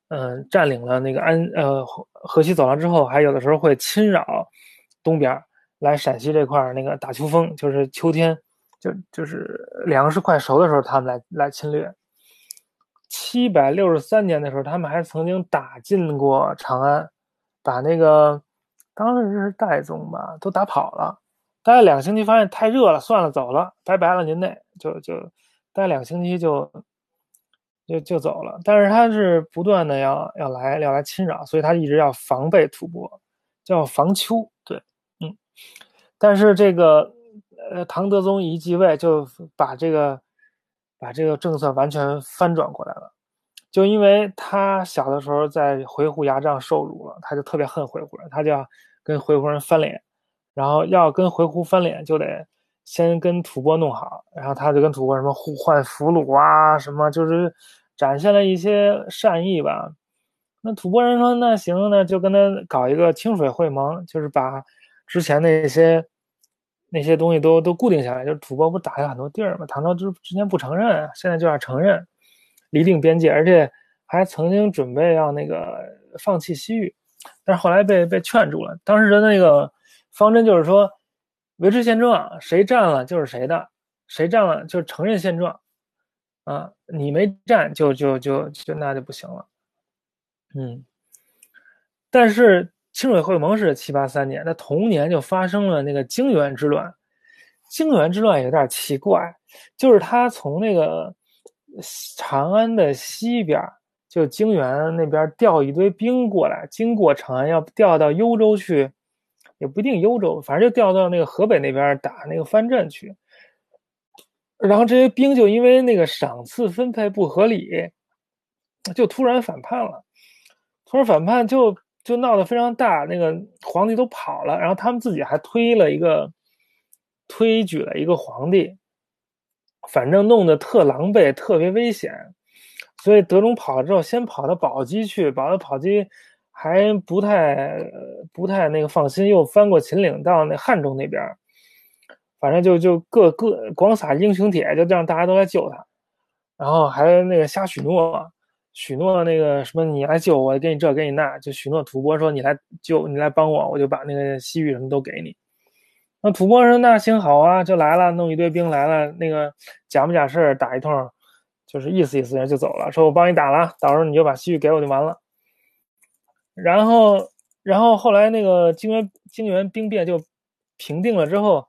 嗯，占领了那个安呃河西走廊之后，还有的时候会侵扰东边来陕西这块那个打秋风，就是秋天，就就是粮食快熟的时候，他们来来侵略。七百六十三年的时候，他们还曾经打进过长安，把那个当时是戴宗吧，都打跑了。待了两个星期，发现太热了，算了，走了，拜拜了，您那就就待两星期就就就走了。但是他是不断的要要来要来侵扰，所以他一直要防备吐蕃，叫防秋。对，嗯。但是这个呃，唐德宗一继位，就把这个。把这个政策完全翻转过来了，就因为他小的时候在回鹘牙帐受辱了，他就特别恨回鹘人，他就要跟回鹘人翻脸，然后要跟回鹘翻脸，就得先跟吐蕃弄好，然后他就跟吐蕃什么互换俘虏啊，什么就是展现了一些善意吧。那吐蕃人说那行，那就跟他搞一个清水会盟，就是把之前那些。那些东西都都固定下来，就是吐蕃不打下很多地儿嘛？唐朝之之前不承认，现在就要承认，离定边界，而且还曾经准备要那个放弃西域，但是后来被被劝住了。当时的那个方针就是说，维持现状，谁占了就是谁的，谁占了就承认现状，啊，你没占就就就就那就不行了，嗯，但是。清水会盟是七八三年，那同年就发生了那个泾原之乱。泾原之乱有点奇怪，就是他从那个长安的西边，就泾原那边调一堆兵过来，经过长安要调到幽州去，也不一定幽州，反正就调到那个河北那边打那个藩镇去。然后这些兵就因为那个赏赐分配不合理，就突然反叛了。突然反叛就。就闹得非常大，那个皇帝都跑了，然后他们自己还推了一个，推举了一个皇帝，反正弄得特狼狈，特别危险。所以德宗跑了之后，先跑到宝鸡去，跑到宝鸡还不太不太那个放心，又翻过秦岭到那汉中那边，反正就就各各广撒英雄帖，就让大家都来救他，然后还那个瞎许诺。许诺那个什么，你来救我，给你这，给你那，就许诺吐蕃说你来救，你来帮我，我就把那个西域什么都给你。那吐蕃说那行好啊，就来了，弄一堆兵来了，那个假不假事打一通，就是意思意思，人就走了，说我帮你打了，到时候你就把西域给我就完了。然后，然后后来那个泾原泾原兵变就平定了之后，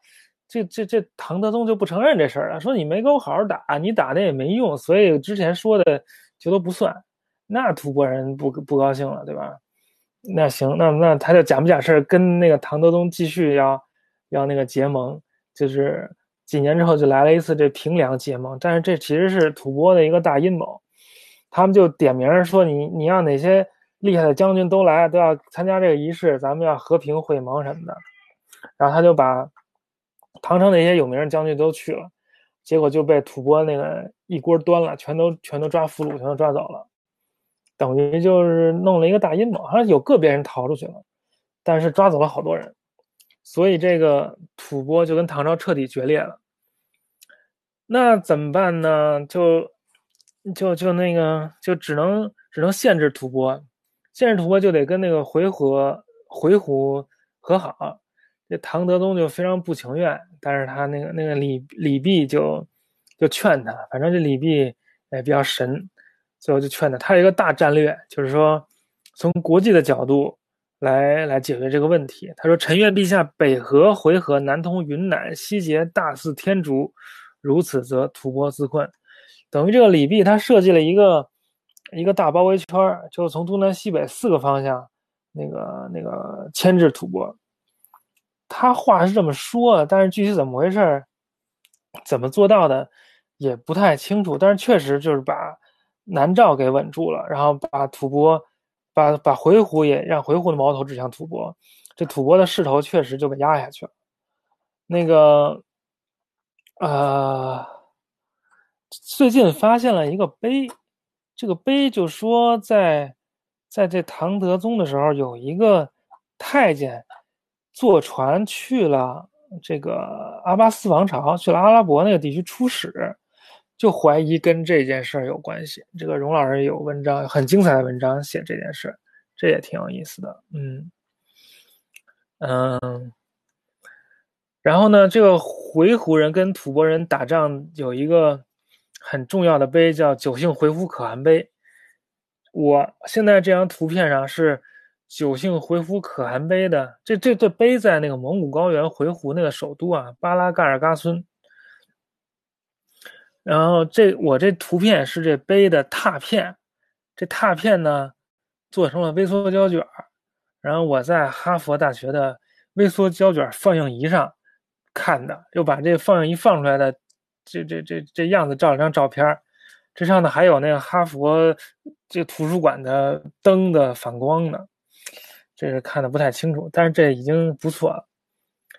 这这这唐德宗就不承认这事儿了，说你没给我好好打，你打的也没用，所以之前说的。就都不算，那吐蕃人不不高兴了，对吧？那行，那那他就假不假事跟那个唐德宗继续要要那个结盟，就是几年之后就来了一次这平凉结盟，但是这其实是吐蕃的一个大阴谋，他们就点名说你你要哪些厉害的将军都来，都要参加这个仪式，咱们要和平会盟什么的，然后他就把唐朝那些有名的将军都去了。结果就被吐蕃那个一锅端了，全都全都抓俘虏，全都抓走了，等于就是弄了一个大阴谋。好像有个别人逃出去了，但是抓走了好多人，所以这个吐蕃就跟唐朝彻底决裂了。那怎么办呢？就就就那个就只能只能限制吐蕃，现实吐蕃就得跟那个回鹘回鹘和好。这唐德宗就非常不情愿，但是他那个那个李李泌就就劝他，反正这李泌也比较神，最后就劝他，他有一个大战略，就是说从国际的角度来来解决这个问题。他说：“臣愿陛下北河回纥，南通云南，西结大似天竺，如此则吐蕃自困。”等于这个李泌他设计了一个一个大包围圈，就从东南西北四个方向那个那个牵制吐蕃。他话是这么说，但是具体怎么回事怎么做到的，也不太清楚。但是确实就是把南诏给稳住了，然后把吐蕃，把把回鹘也让回鹘的矛头指向吐蕃，这吐蕃的势头确实就被压下去了。那个，呃，最近发现了一个碑，这个碑就说在在这唐德宗的时候，有一个太监坐船去了这个阿巴斯王朝，去了阿拉伯那个地区出使，就怀疑跟这件事儿有关系。这个荣老师有文章，很精彩的文章写这件事，这也挺有意思的。嗯嗯，然后呢，这个回鹘人跟吐蕃人打仗有一个很重要的碑，叫九姓回鹘可汗碑。我现在这张图片上是九姓回鹘可汗碑的，这这这碑在那个蒙古高原回鹘那个首都啊，巴拉嘎尔嘎村。然后这我这图片是这碑的拓片，这拓片呢做成了微缩胶卷然后我在哈佛大学的微缩胶卷放映仪上看的，又把这放映仪放出来的这这这这样子照了张照片这上头还有那个哈佛这图书馆的灯的反光呢，这是看的不太清楚，但是这已经不错了。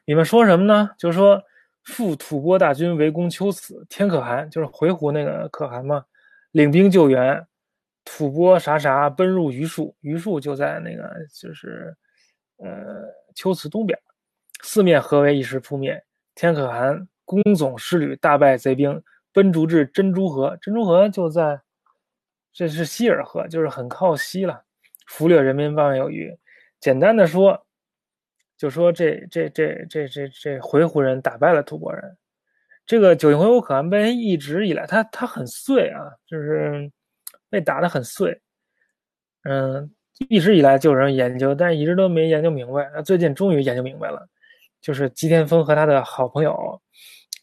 你们说什么呢？就是说赴吐蕃大军围攻秋瓷，天可汗就是回鹘那个可汗嘛，领兵救援，吐蕃啥啥奔入榆树，榆树就在那个就是呃秋瓷东边，四面合围，一时扑灭。天可汗攻总师旅大败贼兵。奔逐至珍珠河，珍珠河就在，这是希尔河，就是很靠西了。俘掠人民万万有余。简单的说，就说这这这这这这回鹘人打败了吐蕃人。这个九姓回鹘可汗碑一直以来，它它很碎啊，就是被打得很碎。嗯，一直以来就有人研究，但是一直都没研究明白。那最近终于研究明白了，就是吉田丰和他的好朋友，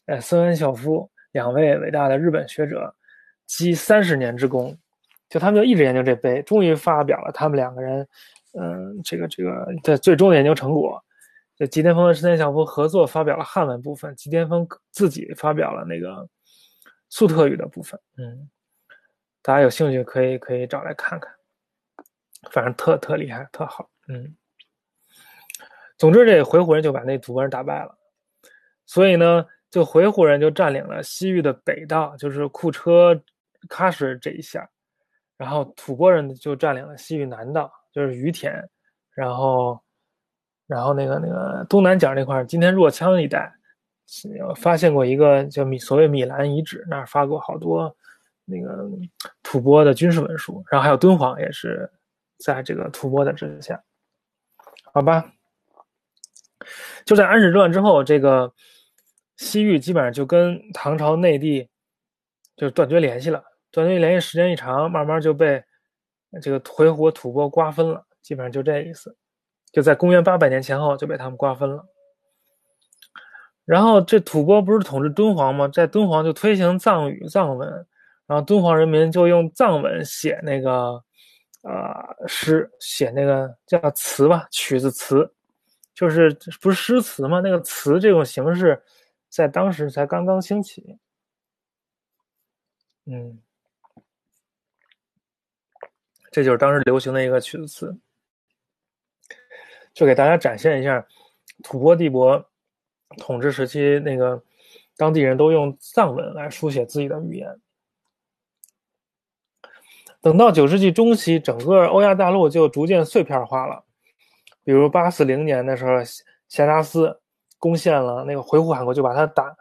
呃，森恩孝夫。两位伟大的日本学者积三十年之功，就他们就一直研究这碑，终于发表了他们两个人，嗯，这个这个的最终的研究成果。就吉田丰和石田孝夫合作发表了汉文部分，吉田丰自己发表了那个粟特语的部分。嗯，大家有兴趣可以可以找来看看，反正特特厉害，特好。嗯，总之这回鹘人就把那吐蕃人打败了，所以呢。就回鹘人就占领了西域的北道，就是库车喀什这一下，然后吐蕃人就占领了西域南道，就是于田，然后，然后那个那个东南角那块今天若羌一带，发现过一个叫米所谓米兰遗址，那儿发过好多那个吐蕃的军事文书，然后还有敦煌也是在这个吐蕃的之下，好吧，就在安史之乱之后，这个。西域基本上就跟唐朝内地就断绝联系了，断绝联系时间一长，慢慢就被这个回鹘吐蕃瓜分了，基本上就这意思。就在公元八百年前后就被他们瓜分了。然后这吐蕃不是统治敦煌吗？在敦煌就推行藏语藏文，然后敦煌人民就用藏文写那个呃诗，写那个叫词吧，曲子词，就是不是诗词吗？那个词这种形式。在当时才刚刚兴起，嗯，这就是当时流行的一个曲子词，就给大家展现一下吐蕃帝国统治时期那个当地人都用藏文来书写自己的语言。等到九世纪中期，整个欧亚大陆就逐渐碎片化了，比如八四零年的时候，夏达斯。攻陷了那个回鹘汗国，就把他打，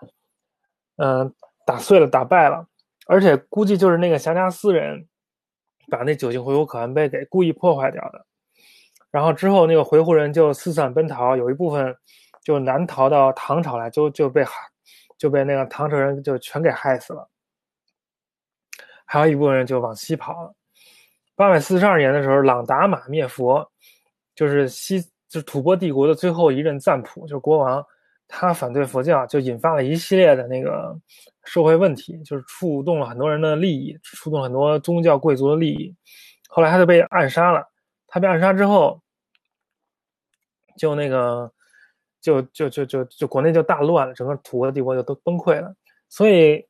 嗯，打碎了，打败了。而且估计就是那个霞迦斯人，把那九姓回鹘可汗碑给故意破坏掉的。然后之后那个回鹘人就四散奔逃，有一部分就南逃到唐朝来，就就被，就被那个唐朝人就全给害死了。还有一部分人就往西跑了。八百四十二年的时候，朗达玛灭佛，就是西。就是吐蕃帝国的最后一任赞普，就是国王，他反对佛教，就引发了一系列的那个社会问题，就是触动了很多人的利益，触动很多宗教贵族的利益。后来他就被暗杀了。他被暗杀之后，就那个，就就就就就国内就大乱了，整个吐蕃帝国就都崩溃了。所以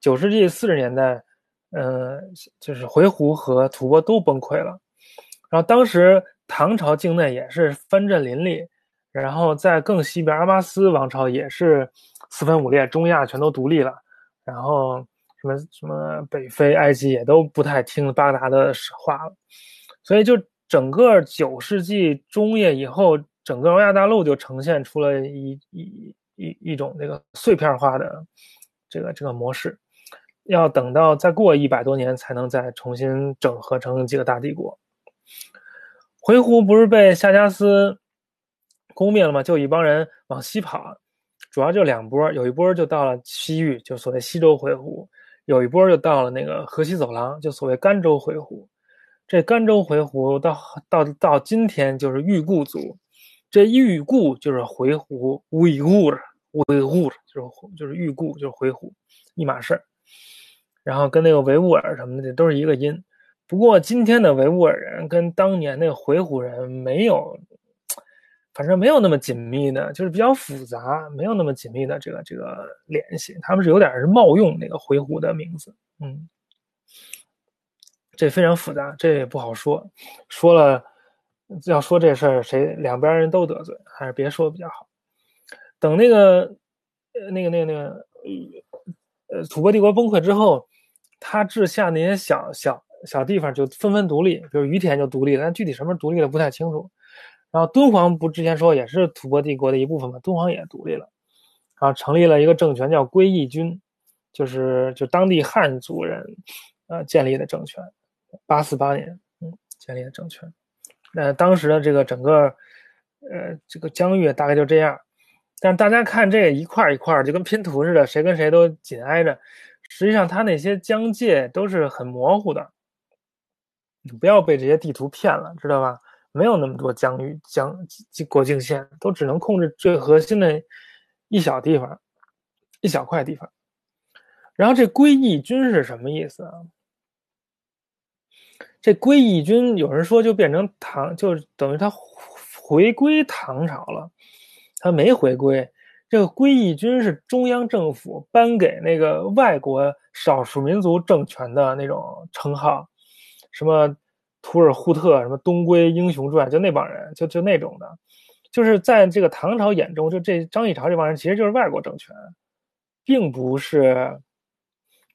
九世纪四十年代，嗯，就是回鹘和吐蕃都崩溃了。然后当时。唐朝境内也是藩镇林立，然后在更西边，阿巴斯王朝也是四分五裂，中亚全都独立了，然后什么什么北非、埃及也都不太听巴格达的话了，所以就整个九世纪中叶以后，整个欧亚大陆就呈现出了一一一一种这个碎片化的这个这个模式，要等到再过一百多年才能再重新整合成几个大帝国。回鹘不是被夏家斯攻灭了吗？就一帮人往西跑，主要就两波，有一波就到了西域，就所谓西周回鹘；有一波就到了那个河西走廊，就所谓甘州回鹘。这甘州回鹘到到到今天就是玉固族，这玉固就是回鹘，维固维固就是就是玉固就是回鹘，一码事儿。然后跟那个维吾尔什么的都是一个音。不过今天的维吾尔人跟当年那个回鹘人没有，反正没有那么紧密的，就是比较复杂，没有那么紧密的这个这个联系。他们是有点是冒用那个回鹘的名字，嗯，这非常复杂，这也不好说。说了要说这事儿，谁两边人都得罪，还是别说比较好。等那个呃那个那个那个呃吐蕃帝国崩溃之后，他治下那些小小。小地方就纷纷独立，比如于田就独立了，但具体什么时独立的不太清楚。然后敦煌不之前说也是吐蕃帝国的一部分嘛，敦煌也独立了，然后成立了一个政权叫归义军，就是就当地汉族人呃建立的政权，八四八年嗯建立的政权。那当时的这个整个呃这个疆域大概就这样，但大家看这一块一块就跟拼图似的，谁跟谁都紧挨着，实际上它那些疆界都是很模糊的。你不要被这些地图骗了，知道吧？没有那么多疆域、疆国境线，都只能控制最核心的一小地方、一小块地方。然后这归义军是什么意思啊？这归义军有人说就变成唐，就等于他回归唐朝了。他没回归，这个归义军是中央政府颁给那个外国少数民族政权的那种称号。什么图尔扈特，什么东归英雄传，就那帮人，就就那种的，就是在这个唐朝眼中，就这张议潮这帮人其实就是外国政权，并不是，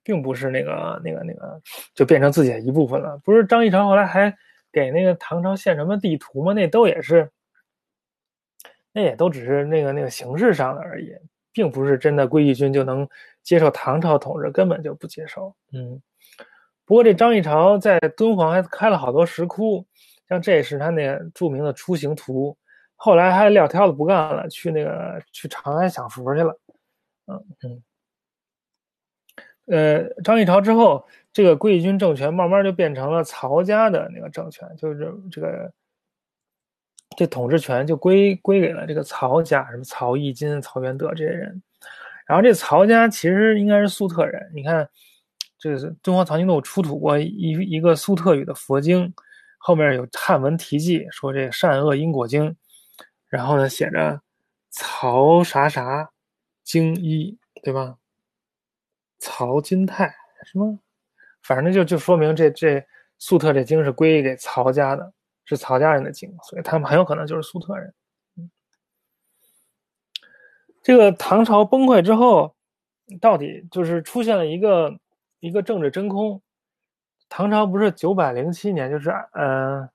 并不是那个那个那个，就变成自己的一部分了。不是张议潮后来还给那个唐朝献什么地图吗？那都也是，那也都只是那个那个形式上的而已，并不是真的归义军就能接受唐朝统治，根本就不接受。嗯。不过这张议潮在敦煌还开了好多石窟，像这也是他那著名的出行图。后来还撂挑子不干了，去那个去长安享福去了。嗯嗯。呃，张议潮之后，这个归义军政权慢慢就变成了曹家的那个政权，就是这个这统治权就归归给了这个曹家，什么曹义金、曹元德这些人。然后这曹家其实应该是粟特人，你看。这是敦煌藏经洞出土过一一个粟特语的佛经，后面有汉文题记，说这善恶因果经，然后呢写着曹啥啥经一，对吧？曹金泰什么，反正就就说明这这粟特这经是归给曹家的，是曹家人的经，所以他们很有可能就是粟特人。这个唐朝崩溃之后，到底就是出现了一个。一个政治真空，唐朝不是九百零七年就是嗯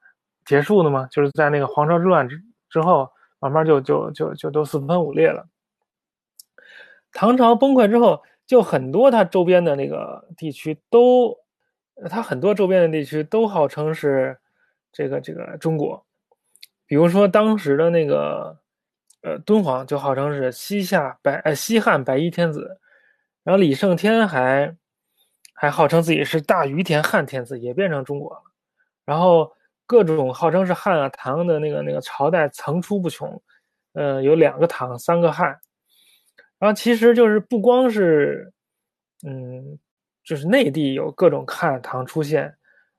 结束的吗？就是在那个黄巢之乱之之后，慢慢就就就就都四分五裂了。唐朝崩溃之后，就很多它周边的那个地区都，它很多周边的地区都号称是这个这个中国，比如说当时的那个呃敦煌就号称是西夏白呃西汉白衣天子，然后李胜天还。还号称自己是大于田汉天子，也变成中国了。然后各种号称是汉啊唐的那个那个朝代层出不穷，呃，有两个唐，三个汉。然后其实就是不光是，嗯，就是内地有各种汉唐出现，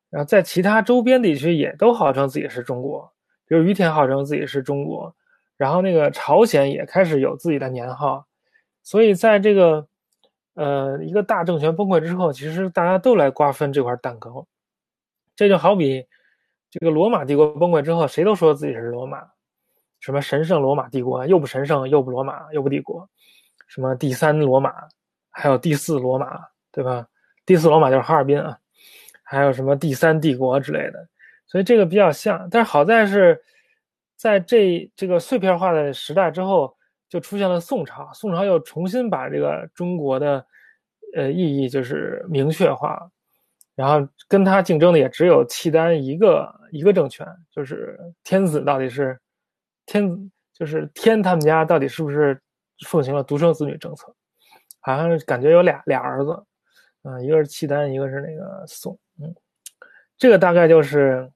然后在其他周边地区也都号称自己是中国，比如于田号称自己是中国，然后那个朝鲜也开始有自己的年号，所以在这个。呃，一个大政权崩溃之后，其实大家都来瓜分这块蛋糕。这就好比这个罗马帝国崩溃之后，谁都说自己是罗马，什么神圣罗马帝国，又不神圣，又不罗马，又不帝国，什么第三罗马，还有第四罗马，对吧？第四罗马就是哈尔滨啊，还有什么第三帝国之类的。所以这个比较像。但是好在是在这这个碎片化的时代之后，就出现了宋朝，宋朝又重新把这个中国的呃意义就是明确化，然后跟他竞争的也只有契丹一个一个政权，就是天子到底是天就是天他们家到底是不是奉行了独生子女政策，好像感觉有俩俩儿子。啊，一个是契丹，一个是那个宋，嗯，这个大概就是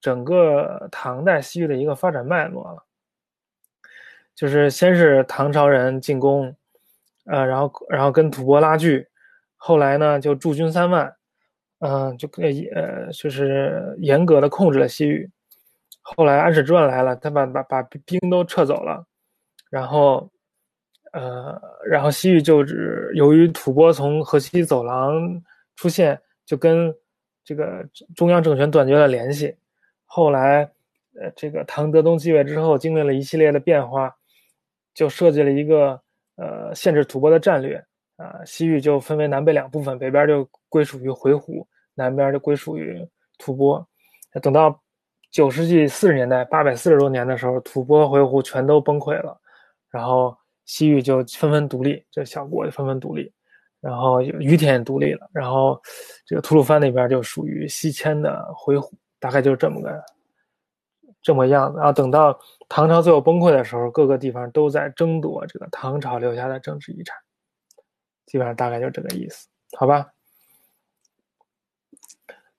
整个唐代西域的一个发展脉络了。就是先是唐朝人进攻，呃，然后然后跟吐蕃拉锯，后来呢就驻军三万，嗯，就呃就是严格的控制了西域。后来安史之乱来了，他把把把兵都撤走了，然后。呃，然后西域就是由于吐蕃从河西走廊出现，就跟这个中央政权断绝了联系。后来，呃，这个唐德宗继位之后，经历了一系列的变化，就设计了一个呃限制吐蕃的战略啊，西域就分为南北两部分，北边就归属于回鹘，南边就归属于吐蕃。等到九世纪四十年代，八百四十多年的时候，吐蕃、回鹘全都崩溃了，然后。西域就纷纷独立，这小国就纷纷独立，然后于田也独立了，然后这个吐鲁番那边就属于西迁的回鹘，大概就是这么个这么样子。然后等到唐朝最后崩溃的时候，各个地方都在争夺这个唐朝留下的政治遗产，基本上大概就这个意思，好吧？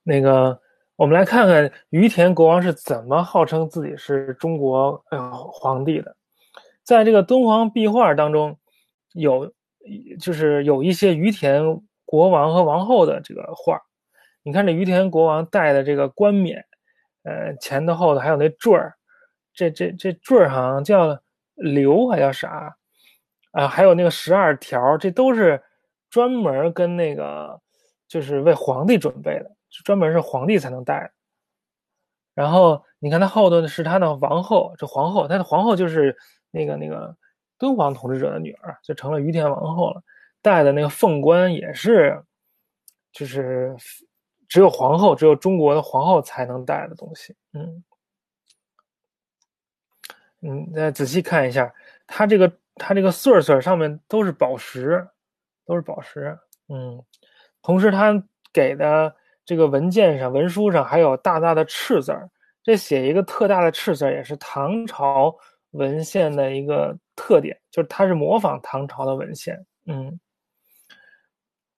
那个我们来看看于田国王是怎么号称自己是中国呃皇帝的。在这个敦煌壁画当中，有就是有一些于田国王和王后的这个画。你看这于田国王戴的这个冠冕，呃，前头后头还有那坠儿，这这这坠儿好像叫流还叫啥啊？还有那个十二条，这都是专门跟那个就是为皇帝准备的，专门是皇帝才能戴。然后你看他后头是他的王后，这皇后，他的皇后就是。那个那个敦煌统治者的女儿就成了于田王后了，戴的那个凤冠也是，就是只有皇后，只有中国的皇后才能戴的东西。嗯嗯，再仔细看一下，它这个它这个穗穗上面都是宝石，都是宝石。嗯，同时它给的这个文件上文书上还有大大的赤字儿，这写一个特大的赤字也是唐朝。文献的一个特点就是它是模仿唐朝的文献，嗯，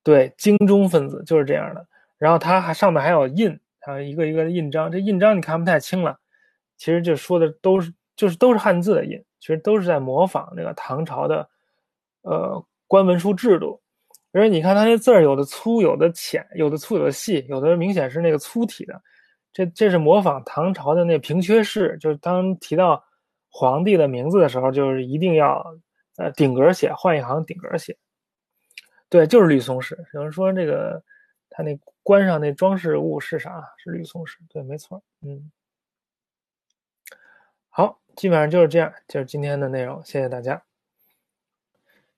对，精忠分子就是这样的。然后它还上面还有印，还有一个一个的印章。这印章你看不太清了，其实就说的都是就是都是汉字的印，其实都是在模仿那个唐朝的呃官文书制度。而且你看它那字儿，有的粗，有的浅，有的粗，有的细，有的明显是那个粗体的。这这是模仿唐朝的那平缺式，就是当提到。皇帝的名字的时候，就是一定要呃顶格写，换一行顶格写。对，就是绿松石。有人说这个他那关上那装饰物是啥？是绿松石。对，没错。嗯，好，基本上就是这样，就是今天的内容。谢谢大家。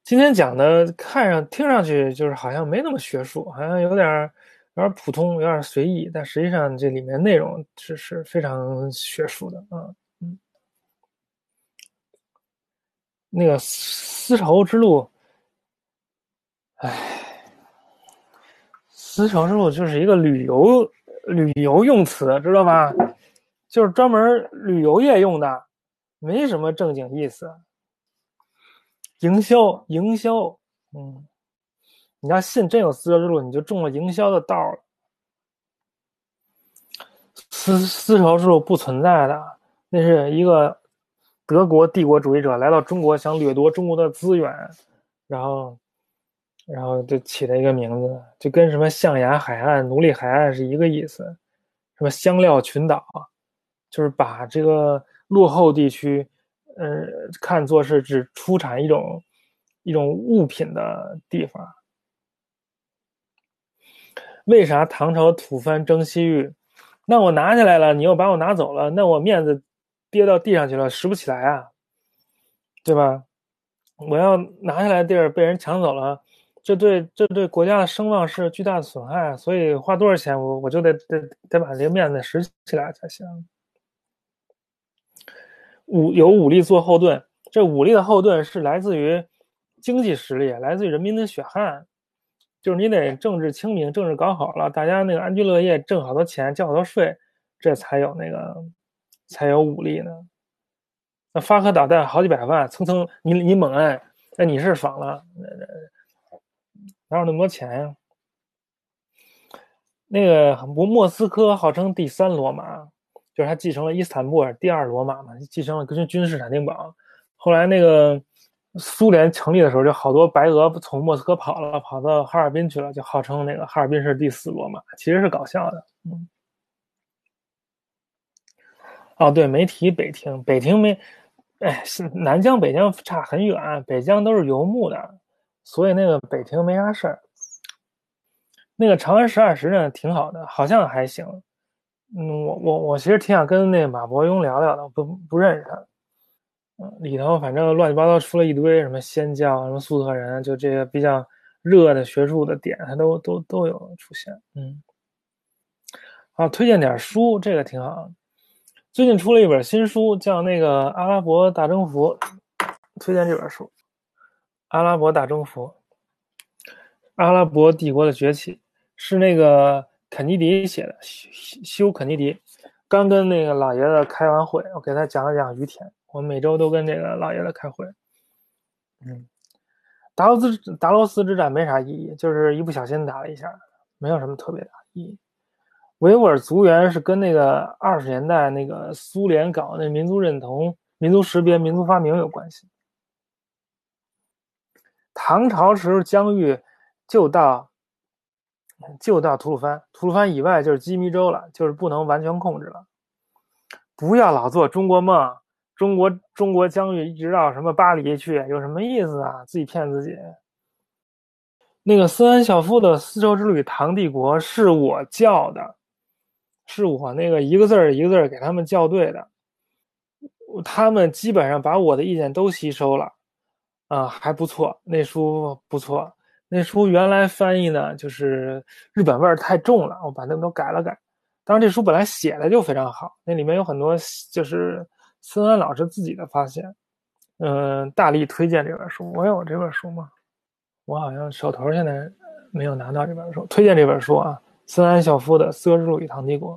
今天讲的看上听上去就是好像没那么学术，好像有点有点普通，有点随意，但实际上这里面内容是是非常学术的啊。嗯那个丝绸之路，哎，丝绸之路就是一个旅游旅游用词，知道吧？就是专门旅游业用的，没什么正经意思。营销，营销，嗯，你要信真有丝绸之路，你就中了营销的道了。丝丝绸之路不存在的，那是一个。德国帝国主义者来到中国，想掠夺中国的资源，然后，然后就起了一个名字，就跟什么象牙海岸、奴隶海岸是一个意思，什么香料群岛，就是把这个落后地区，呃，看作是只出产一种一种物品的地方。为啥唐朝吐蕃征西域？那我拿下来了，你又把我拿走了，那我面子。跌到地上去了，拾不起来啊，对吧？我要拿下来地儿被人抢走了，这对这对国家的声望是巨大的损害，所以花多少钱，我我就得得得把这个面子拾起来才行。武有武力做后盾，这武力的后盾是来自于经济实力，来自于人民的血汗。就是你得政治清明，政治搞好了，大家那个安居乐业，挣好多钱，交好多税，这才有那个才有武力呢。那发颗导弹好几百万，蹭蹭你你猛按，那你是爽了，哪有那么多钱呀？那个不，莫斯科号称第三罗马，就是他继承了伊斯坦布尔第二罗马嘛，继承了军君士坦丁堡。后来那个。苏联成立的时候，就好多白俄从莫斯科跑了，跑到哈尔滨去了，就号称那个哈尔滨是第四罗马，其实是搞笑的。嗯，哦，对，没提北庭，北庭没，哎，南疆北疆差很远，北疆都是游牧的，所以那个北庭没啥事儿。那个长安十二时辰挺好的，好像还行。嗯，我我我其实挺想跟那马伯庸聊聊的，不不认识他。嗯里头反正乱七八糟出了一堆什么仙教、什么粟特人，就这个比较热的学术的点，他都都都有出现。嗯，好，推荐点书，这个挺好。最近出了一本新书，叫那个《阿拉伯大征服》，推荐这本书，《阿拉伯大征服》，阿拉伯帝国的崛起，是那个肯尼迪写的，修肯尼迪刚跟那个老爷子开完会，我给他讲了讲于田。我每周都跟这个老爷子开会。嗯，达罗斯达罗斯之战没啥意义，就是一不小心打了一下，没有什么特别大意义。维吾尔族员是跟那个二十年代那个苏联搞那民族认同、民族识别、民族发明有关系。唐朝时候疆域就到就到吐鲁番，吐鲁番以外就是鸡米州了，就是不能完全控制了。不要老做中国梦。中国中国疆域一直到什么巴黎去，有什么意思啊？自己骗自己。那个斯安小夫的《丝绸之旅：唐帝国》是我校的，是我那个一个字儿一个字儿给他们校对的。他们基本上把我的意见都吸收了，啊，还不错，那书不错。那书原来翻译呢，就是日本味儿太重了，我把那都改了改。当然，这书本来写的就非常好，那里面有很多就是。孙安老师自己的发现，嗯，大力推荐这本书。我有这本书吗？我好像手头现在没有拿到这本书。推荐这本书啊，孙安孝夫的《丝绸之路与唐帝国》。